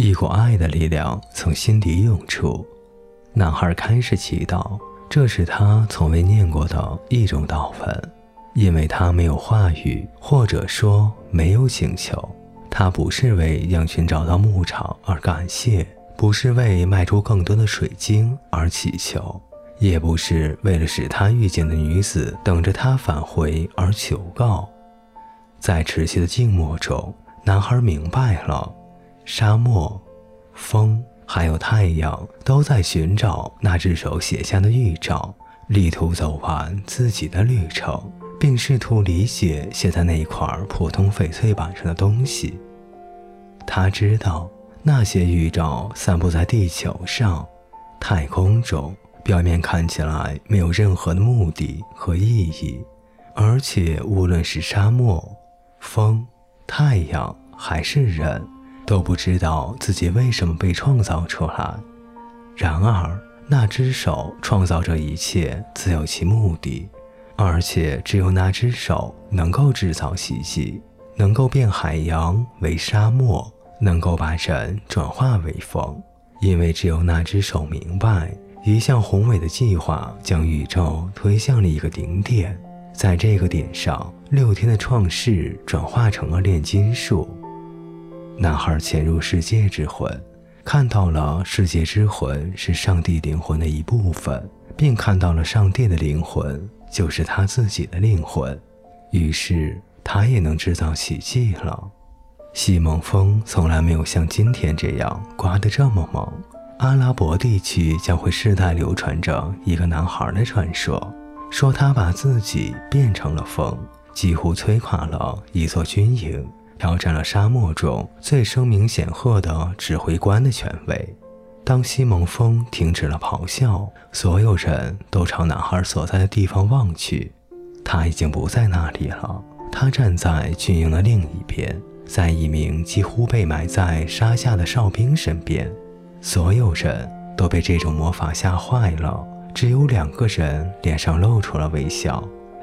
一股爱的力量从心底涌出。男孩开始祈祷，这是他从未念过的一种祷文，因为他没有话语，或者说没有请求。他不是为羊群找到牧场而感谢，不是为卖出更多的水晶而祈求，也不是为了使他遇见的女子等着他返回而求告。在持续的静默中，男孩明白了：沙漠、风还有太阳都在寻找那只手写下的预兆，力图走完自己的旅程，并试图理解写在那一块普通翡翠板上的东西。他知道那些预兆散布在地球上、太空中，表面看起来没有任何的目的和意义，而且无论是沙漠。风、太阳还是人，都不知道自己为什么被创造出来。然而，那只手创造这一切自有其目的，而且只有那只手能够制造奇迹，能够变海洋为沙漠，能够把人转化为风。因为只有那只手明白，一项宏伟的计划将宇宙推向了一个顶点。在这个点上，六天的创世转化成了炼金术。男孩潜入世界之魂，看到了世界之魂是上帝灵魂的一部分，并看到了上帝的灵魂就是他自己的灵魂。于是他也能制造奇迹了。西蒙风从来没有像今天这样刮得这么猛。阿拉伯地区将会世代流传着一个男孩的传说。说他把自己变成了风，几乎摧垮了一座军营，挑战了沙漠中最声名显赫的指挥官的权威。当西蒙峰停止了咆哮，所有人都朝男孩所在的地方望去。他已经不在那里了，他站在军营的另一边，在一名几乎被埋在沙下的哨兵身边。所有人都被这种魔法吓坏了。只有两个人脸上露出了微笑，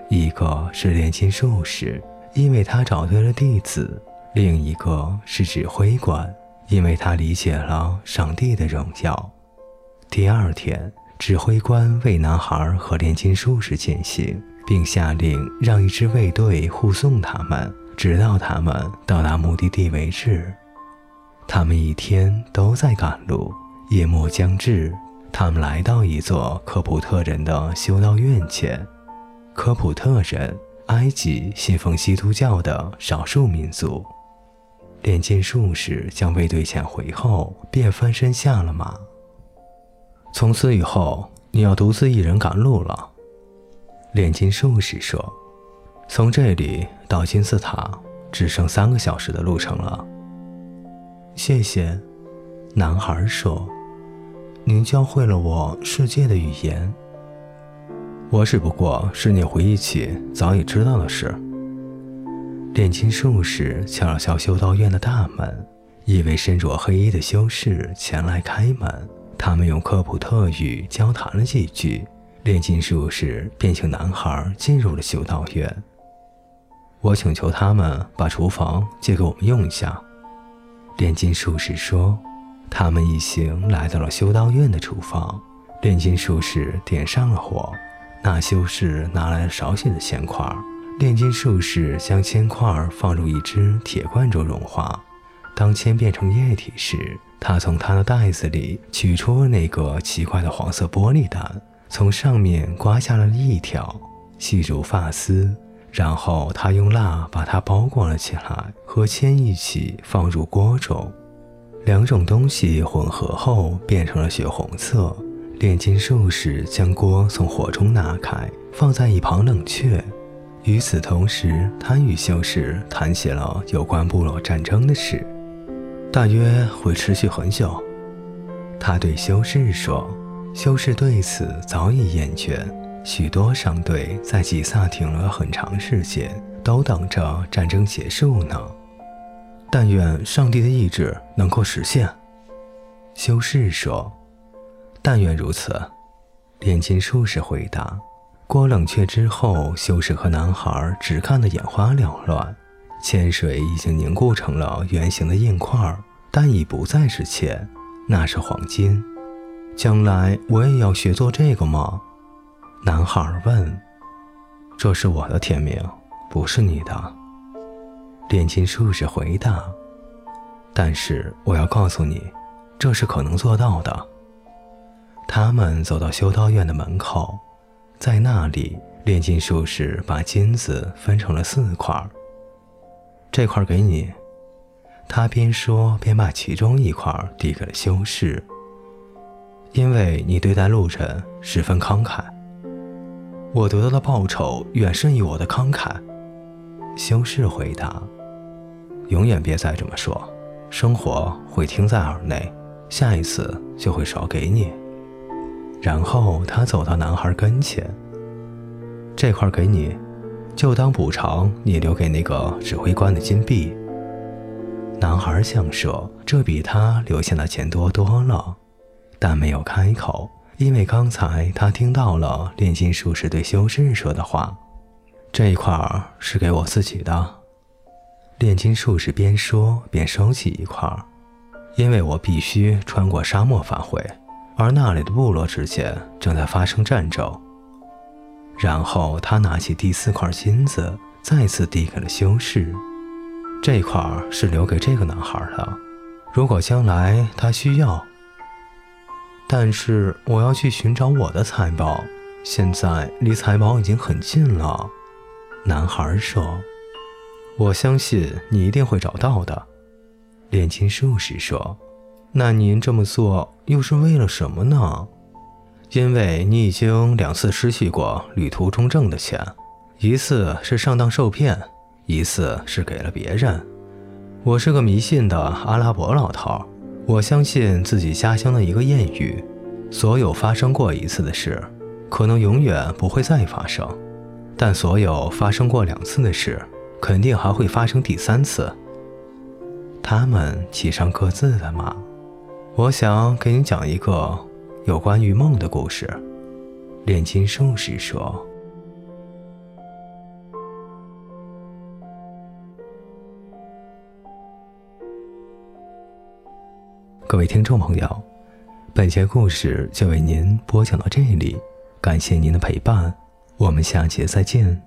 一个是炼金术士，因为他找对了弟子；另一个是指挥官，因为他理解了上帝的荣耀。第二天，指挥官为男孩和炼金术士践行，并下令让一支卫队护送他们，直到他们到达目的地为止。他们一天都在赶路，夜幕将至。他们来到一座科普特人的修道院前。科普特人，埃及信奉基督教的少数民族。炼金术士将卫队遣回后，便翻身下了马。从此以后，你要独自一人赶路了。炼金术士说：“从这里到金字塔，只剩三个小时的路程了。”谢谢，男孩说。您教会了我世界的语言。我只不过是你回忆起早已知道的事。炼金术士敲了敲修道院的大门，一位身着黑衣的修士前来开门。他们用科普特语交谈了几句，炼金术士便请男孩进入了修道院。我请求他们把厨房借给我们用一下。炼金术士说。他们一行来到了修道院的厨房，炼金术士点上了火。那修士拿来了少许的铅块，炼金术士将铅块放入一只铁罐中融化。当铅变成液体时，他从他的袋子里取出那个奇怪的黄色玻璃蛋，从上面刮下了一条，细如发丝。然后他用蜡把它包裹了起来，和铅一起放入锅中。两种东西混合后变成了血红色。炼金术士将锅从火中拿开，放在一旁冷却。与此同时，他与修士谈起了有关部落战争的事，大约会持续很久。他对修士说：“修士对此早已厌倦。许多商队在吉萨停了很长时间，都等着战争结束呢。”但愿上帝的意志能够实现，修士说：“但愿如此。”炼金术士回答。锅冷却之后，修士和男孩只看得眼花缭乱。铅水已经凝固成了圆形的硬块，但已不再是铅，那是黄金。将来我也要学做这个吗？男孩问。这是我的天命，不是你的。炼金术士回答。但是我要告诉你，这是可能做到的。他们走到修道院的门口，在那里，炼金术士把金子分成了四块。这块给你。他边说边把其中一块递给了修士。因为你对待路人十分慷慨，我得到的报酬远胜于我的慷慨。修士回答：“永远别再这么说，生活会听在耳内，下一次就会少给你。”然后他走到男孩跟前：“这块给你，就当补偿你留给那个指挥官的金币。”男孩想说：“这比他留下的钱多多了。”但没有开口，因为刚才他听到了炼金术士对修士说的话：“这一块儿是给我自己的。”炼金术士边说边收起一块儿，因为我必须穿过沙漠返回，而那里的部落之间正在发生战争。然后他拿起第四块金子，再次递给了修士：“这块是留给这个男孩的，如果将来他需要。”但是我要去寻找我的财宝，现在离财宝已经很近了。男孩说：“我相信你一定会找到的。”炼金术士说：“那您这么做又是为了什么呢？”因为你已经两次失去过旅途中挣的钱，一次是上当受骗，一次是给了别人。我是个迷信的阿拉伯老头。我相信自己家乡的一个谚语：所有发生过一次的事，可能永远不会再发生；但所有发生过两次的事，肯定还会发生第三次。他们骑上各自的马。我想给你讲一个有关于梦的故事。炼金术士说。各位听众朋友，本节故事就为您播讲到这里，感谢您的陪伴，我们下节再见。